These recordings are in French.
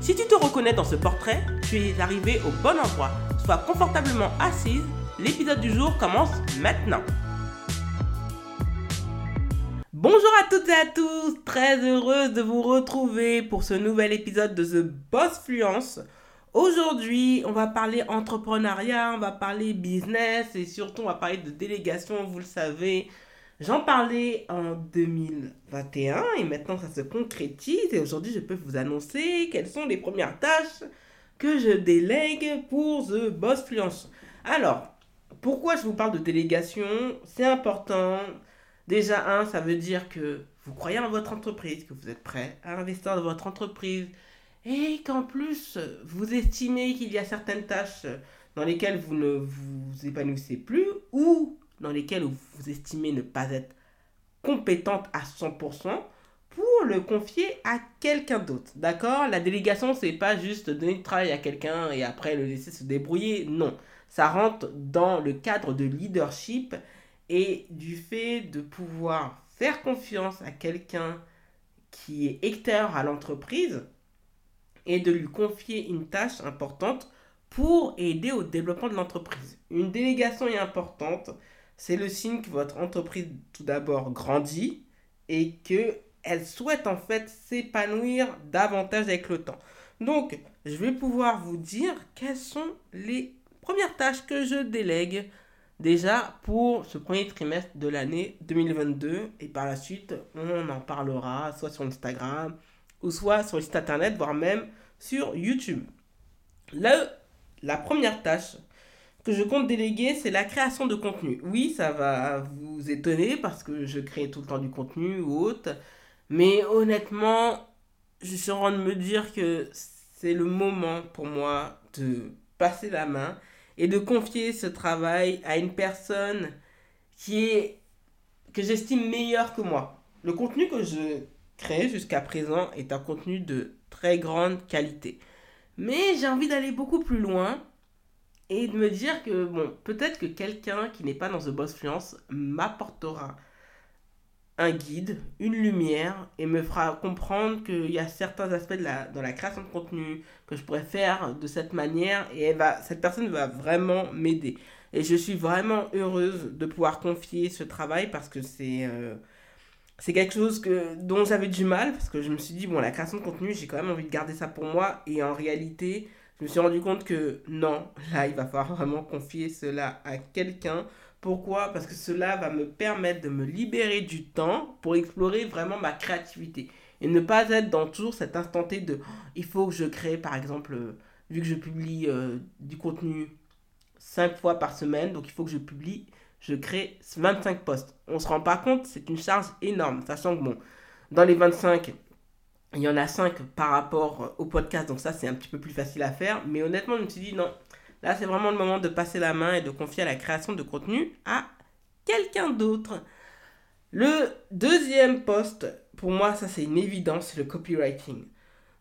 Si tu te reconnais dans ce portrait, tu es arrivé au bon endroit. Sois confortablement assise, l'épisode du jour commence maintenant. Bonjour à toutes et à tous, très heureuse de vous retrouver pour ce nouvel épisode de The Boss Fluence. Aujourd'hui, on va parler entrepreneuriat, on va parler business et surtout on va parler de délégation, vous le savez. J'en parlais en 2021 et maintenant ça se concrétise et aujourd'hui je peux vous annoncer quelles sont les premières tâches que je délègue pour The Boss Fluence. Alors, pourquoi je vous parle de délégation? C'est important. Déjà, un, ça veut dire que vous croyez en votre entreprise, que vous êtes prêt à investir dans votre entreprise et qu'en plus, vous estimez qu'il y a certaines tâches dans lesquelles vous ne vous épanouissez plus ou dans lesquelles vous estimez ne pas être compétente à 100% pour le confier à quelqu'un d'autre. D'accord? La délégation, c'est pas juste donner du travail à quelqu'un et après le laisser se débrouiller. Non. Ça rentre dans le cadre de leadership et du fait de pouvoir faire confiance à quelqu'un qui est extérieur à l'entreprise et de lui confier une tâche importante pour aider au développement de l'entreprise. Une délégation est importante c'est le signe que votre entreprise tout d'abord grandit et que elle souhaite en fait s'épanouir davantage avec le temps. Donc, je vais pouvoir vous dire quelles sont les premières tâches que je délègue déjà pour ce premier trimestre de l'année 2022 et par la suite, on en parlera soit sur Instagram ou soit sur le site internet, voire même sur YouTube. Là, la première tâche que je compte déléguer, c'est la création de contenu. Oui, ça va vous étonner parce que je crée tout le temps du contenu ou autre. Mais honnêtement, je suis en train de me dire que c'est le moment pour moi de passer la main et de confier ce travail à une personne qui est que j'estime meilleure que moi. Le contenu que je crée jusqu'à présent est un contenu de très grande qualité. Mais j'ai envie d'aller beaucoup plus loin et de me dire que, bon, peut-être que quelqu'un qui n'est pas dans The Boss Fluence m'apportera un guide, une lumière, et me fera comprendre qu'il y a certains aspects de la, dans la création de contenu que je pourrais faire de cette manière, et va, cette personne va vraiment m'aider. Et je suis vraiment heureuse de pouvoir confier ce travail parce que c'est... Euh, c'est quelque chose que, dont j'avais du mal parce que je me suis dit, bon, la création de contenu, j'ai quand même envie de garder ça pour moi. Et en réalité, je me suis rendu compte que non, là, il va falloir vraiment confier cela à quelqu'un. Pourquoi? Parce que cela va me permettre de me libérer du temps pour explorer vraiment ma créativité. Et ne pas être dans toujours cet instant T de oh, il faut que je crée, par exemple, euh, vu que je publie euh, du contenu 5 fois par semaine, donc il faut que je publie, je crée 25 posts. On se rend pas compte, c'est une charge énorme, sachant que bon, dans les 25, il y en a 5 par rapport au podcast, donc ça c'est un petit peu plus facile à faire. Mais honnêtement, je me suis dit non, là c'est vraiment le moment de passer la main et de confier la création de contenu à quelqu'un d'autre. Le deuxième poste, pour moi, ça c'est une évidence, c'est le copywriting.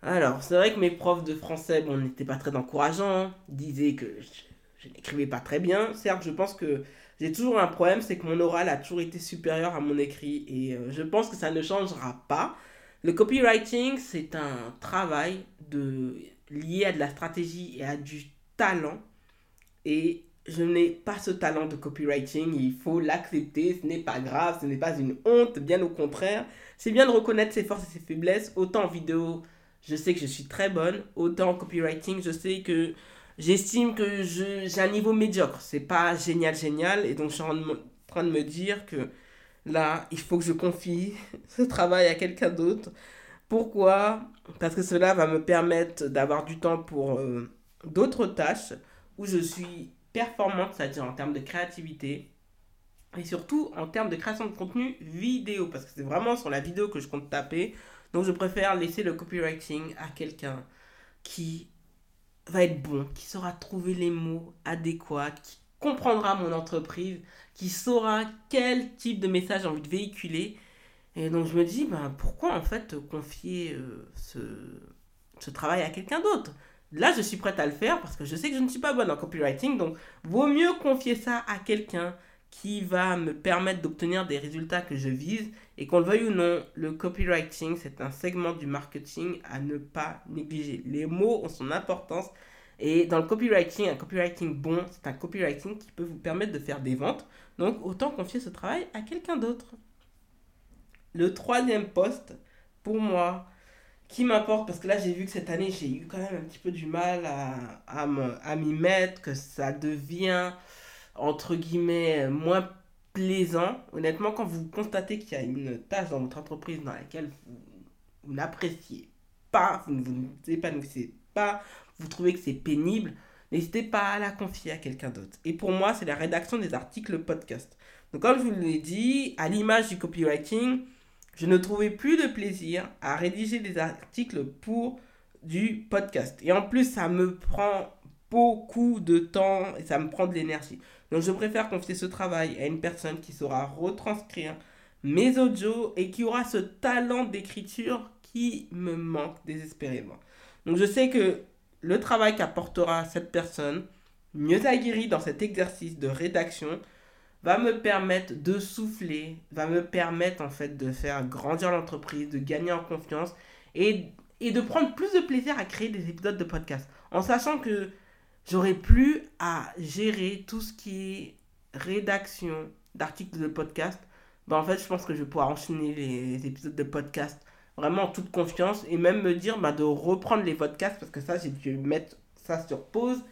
Alors, c'est vrai que mes profs de français, bon, n'étaient pas très encourageants, disaient que je, n'écrivais pas très bien. Certes, je pense que j'ai toujours un problème, c'est que mon oral a toujours été supérieur à mon écrit et euh, je pense que ça ne changera pas. Le copywriting, c'est un travail lié à de la stratégie et à du talent. Et je n'ai pas ce talent de copywriting, il faut l'accepter, ce n'est pas grave, ce n'est pas une honte, bien au contraire. C'est bien de reconnaître ses forces et ses faiblesses. Autant en vidéo, je sais que je suis très bonne, autant en copywriting, je sais que j'estime que j'ai un niveau médiocre. C'est pas génial, génial, et donc je suis en train de me dire que Là, il faut que je confie ce travail à quelqu'un d'autre. Pourquoi? Parce que cela va me permettre d'avoir du temps pour euh, d'autres tâches où je suis performante, c'est-à-dire en termes de créativité et surtout en termes de création de contenu vidéo, parce que c'est vraiment sur la vidéo que je compte taper. Donc je préfère laisser le copywriting à quelqu'un qui va être bon, qui saura trouver les mots adéquats, comprendra mon entreprise, qui saura quel type de message j'ai envie de véhiculer. Et donc je me dis, ben, pourquoi en fait confier euh, ce, ce travail à quelqu'un d'autre? Là, je suis prête à le faire parce que je sais que je ne suis pas bonne en copywriting. Donc, vaut mieux confier ça à quelqu'un qui va me permettre d'obtenir des résultats que je vise. Et qu'on le veuille ou non, le copywriting, c'est un segment du marketing à ne pas négliger. Les mots ont son importance. Et dans le copywriting, un copywriting bon, c'est un copywriting qui peut vous permettre de faire des ventes. Donc, autant confier ce travail à quelqu'un d'autre. Le troisième poste, pour moi, qui m'importe parce que là j'ai vu que cette année j'ai eu quand même un petit peu du mal à, à m'y mettre, que ça devient entre guillemets moins plaisant. Honnêtement, quand vous constatez qu'il y a une tâche dans votre entreprise dans laquelle vous, n'appréciez pas, vous ne vous épanouissez pas, vous trouvez que c'est pénible, n'hésitez pas à la confier à quelqu'un d'autre. Et pour moi, c'est la rédaction des articles podcast. Donc comme je vous l'ai dit, à l'image du copywriting, je ne trouvais plus de plaisir à rédiger des articles pour du podcast. Et en plus, ça me prend beaucoup de temps et ça me prend de l'énergie. Donc je préfère confier ce travail à une personne qui saura retranscrire mes audios et qui aura ce talent d'écriture qui me manque désespérément. Donc je sais que le travail qu'apportera cette personne, mieux aguerrie dans cet exercice de rédaction, va me permettre de souffler, va me permettre en fait de faire grandir l'entreprise, de gagner en confiance et, et de prendre plus de plaisir à créer des épisodes de podcast. En sachant que j'aurai plus à gérer tout ce qui est rédaction d'articles de podcast. Ben, en fait, je pense que je vais pouvoir enchaîner les épisodes de podcast vraiment en toute confiance et même me dire bah, de reprendre les podcasts parce que ça, j'ai dû mettre ça sur pause.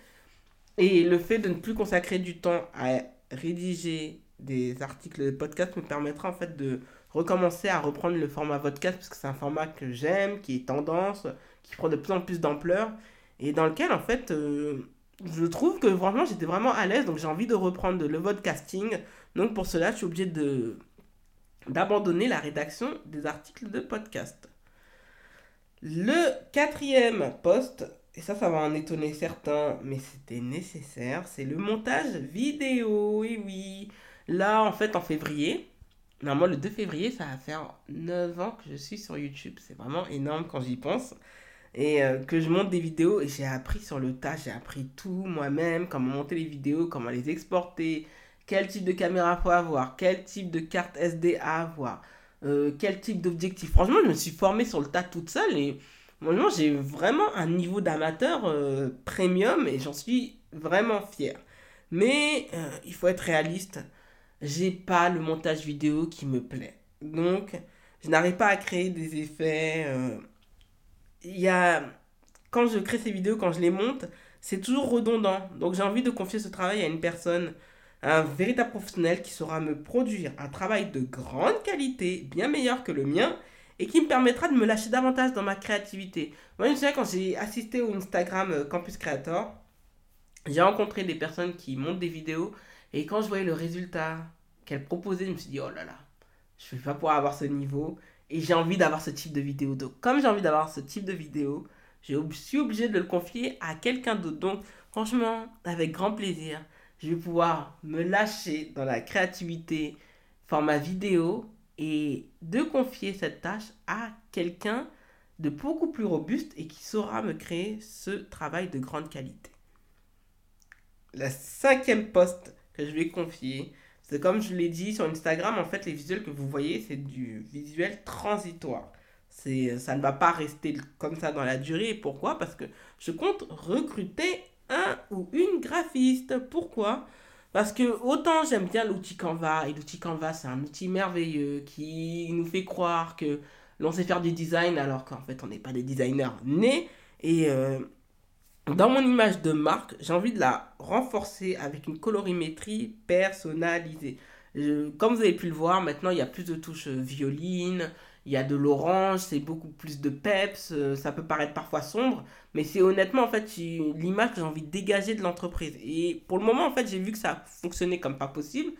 Et le fait de ne plus consacrer du temps à rédiger des articles de podcast me permettra en fait de recommencer à reprendre le format podcast parce que c'est un format que j'aime, qui est tendance, qui prend de plus en plus d'ampleur et dans lequel en fait euh, je trouve que vraiment j'étais vraiment à l'aise donc j'ai envie de reprendre le podcasting. Donc pour cela, je suis obligé de d'abandonner la rédaction des articles de podcast. Le quatrième poste et ça, ça va en étonner certains, mais c'était nécessaire, c'est le montage vidéo. Et oui, là, en fait, en février, normalement, le 2 février, ça va faire 9 ans que je suis sur YouTube. C'est vraiment énorme quand j'y pense. Et euh, que je monte des vidéos et j'ai appris sur le tas, j'ai appris tout moi-même, comment monter les vidéos, comment les exporter, quel type de caméra faut avoir, quel type de carte SD à avoir, euh, quel type d'objectif? Franchement, je me suis formé sur le tas toute seule et moi, j'ai vraiment un niveau d'amateur euh, premium et j'en suis vraiment fier. Mais euh, il faut être réaliste. J'ai pas le montage vidéo qui me plaît. Donc, je n'arrive pas à créer des effets. Il y a. Quand je crée ces vidéos, quand je les monte, c'est toujours redondant. Donc, j'ai envie de confier ce travail à une personne, un véritable professionnel qui saura me produire un travail de grande qualité, bien meilleur que le mien et qui me permettra de me lâcher davantage dans ma créativité. Moi, je me souviens quand j'ai assisté au Instagram euh, Campus Creator, j'ai rencontré des personnes qui montent des vidéos et quand je voyais le résultat qu'elles proposaient, je me suis dit, oh là là, je ne vais pas pouvoir avoir ce niveau et j'ai envie d'avoir ce type de vidéo. Donc, comme j'ai envie d'avoir ce type de vidéo, je suis obligé de le confier à quelqu'un d'autre. Donc, franchement, avec grand plaisir, je vais pouvoir me lâcher dans la créativité, format vidéo et de confier cette tâche à quelqu'un de beaucoup plus robuste et qui saura me créer ce travail de grande qualité. La cinquième poste que je vais confier, c'est comme je l'ai dit sur Instagram, en fait les visuels que vous voyez, c'est du visuel transitoire. Ça ne va pas rester comme ça dans la durée. Pourquoi? Parce que je compte recruter un ou une graphiste. Pourquoi? Parce que autant j'aime bien l'outil Canva, et l'outil Canva c'est un outil merveilleux qui nous fait croire que l'on sait faire du design alors qu'en fait on n'est pas des designers nés. Et euh, dans mon image de marque, j'ai envie de la renforcer avec une colorimétrie personnalisée. comme vous avez pu le voir, maintenant il y a plus de touches violine, il y a de l'orange, c'est beaucoup plus de peps, euh, ça peut paraître parfois sombre, mais c'est honnêtement en fait l'image que j'ai envie de dégager de l'entreprise. Et pour le moment en fait j'ai vu que ça fonctionnait comme pas possible,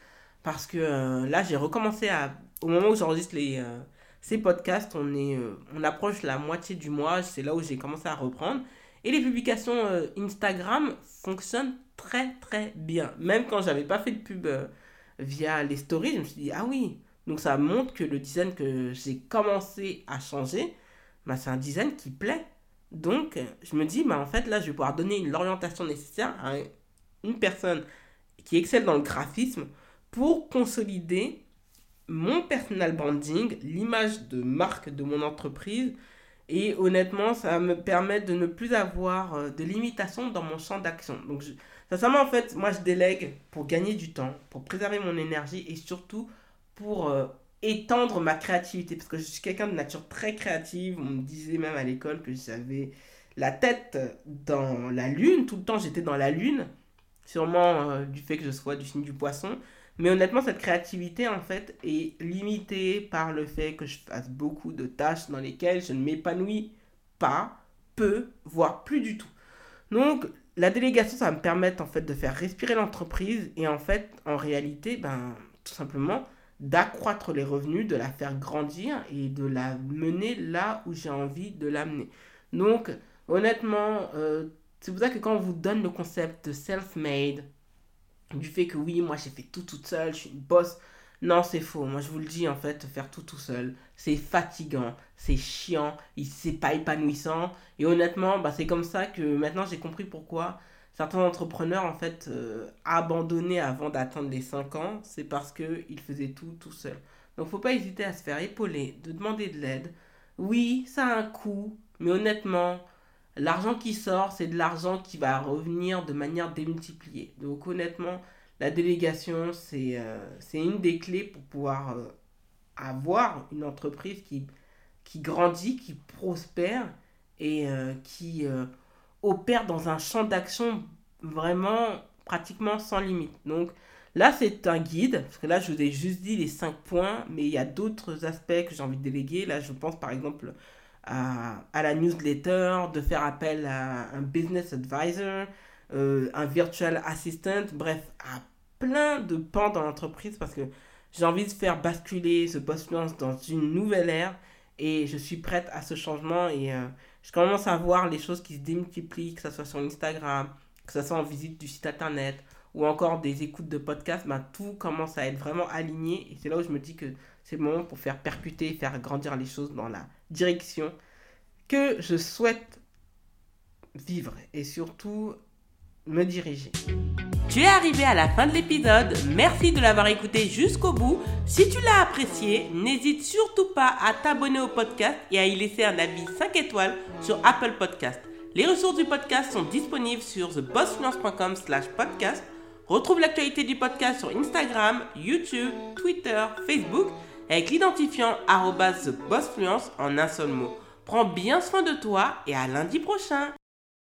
parce que euh, là j'ai recommencé à, au moment où j'enregistre euh, ces podcasts, on, est, on approche la moitié du mois, c'est là où j'ai commencé à reprendre. Et les publications Instagram fonctionnent très très bien. Même quand j'avais pas fait de pub via les stories, je me suis dit, ah oui, donc ça montre que le design que j'ai commencé à changer, bah, c'est un design qui plaît. Donc je me dis, bah, en fait là, je vais pouvoir donner l'orientation nécessaire à une personne qui excelle dans le graphisme pour consolider mon personal branding, l'image de marque de mon entreprise. Et honnêtement, ça me permettre de ne plus avoir euh, de limitation dans mon champ d'action. Donc, ça sincèrement, en fait, moi, je délègue pour gagner du temps, pour préserver mon énergie et surtout pour euh, étendre ma créativité. Parce que je suis quelqu'un de nature très créative. On me disait même à l'école que j'avais la tête dans la lune. Tout le temps, j'étais dans la lune. Sûrement euh, du fait que je sois du signe du poisson. Mais honnêtement, cette créativité, en fait, est limitée par le fait que je fasse beaucoup de tâches dans lesquelles je ne m'épanouis pas, peu, voire plus du tout. Donc, la délégation, ça va me permettre, en fait, de faire respirer l'entreprise et, en fait, en réalité, ben, tout simplement, d'accroître les revenus, de la faire grandir et de la mener là où j'ai envie de l'amener. Donc, honnêtement, euh, c'est pour ça que quand on vous donne le concept de self-made, du fait que oui, moi j'ai fait tout toute seule, je suis une boss. Non, c'est faux. Moi, je vous le dis, en fait, faire tout tout seul, c'est fatigant, c'est chiant, c'est pas épanouissant. Et honnêtement, bah, c'est comme ça que maintenant j'ai compris pourquoi certains entrepreneurs, en fait, euh, abandonnaient avant d'atteindre les 5 ans. C'est parce qu'ils faisaient tout tout seul. Donc, faut pas hésiter à se faire épauler, de demander de l'aide. Oui, ça a un coût, mais honnêtement, L'argent qui sort, c'est de l'argent qui va revenir de manière démultipliée. Donc honnêtement, la délégation, c'est euh, une des clés pour pouvoir euh, avoir une entreprise qui, qui grandit, qui prospère et euh, qui opère dans un champ d'action vraiment pratiquement sans limite. Donc là, c'est un guide, parce que là, je vous ai juste dit les cinq points, mais il y a d'autres aspects que j'ai envie de déléguer. Là, je pense par exemple à, la newsletter, de faire appel à un business advisor, euh, un virtual assistant, bref, à plein de pans dans l'entreprise parce que j'ai envie de faire basculer ce post dans une nouvelle ère et je suis prête à ce changement et euh, je commence à voir les choses qui se démultiplient, que ce soit sur Instagram, que ce soit en visite du site internet ou encore des écoutes de podcasts, ben, tout commence à être vraiment aligné et c'est là où je me dis que c'est le moment pour faire percuter, faire grandir les choses dans la direction que je souhaite vivre. Et surtout me diriger. Tu es arrivé à la fin de l'épisode, merci de l'avoir écouté jusqu'au bout. Si tu l'as apprécié, n'hésite surtout pas à t'abonner au podcast et à y laisser un avis 5 étoiles sur Apple Podcast. Les ressources du podcast sont disponibles sur thebossfluence.com slash podcast. Retrouve l'actualité du podcast sur Instagram, YouTube, Twitter, Facebook avec l'identifiant TheBossFluence en un seul mot. Prends bien soin de toi et à lundi prochain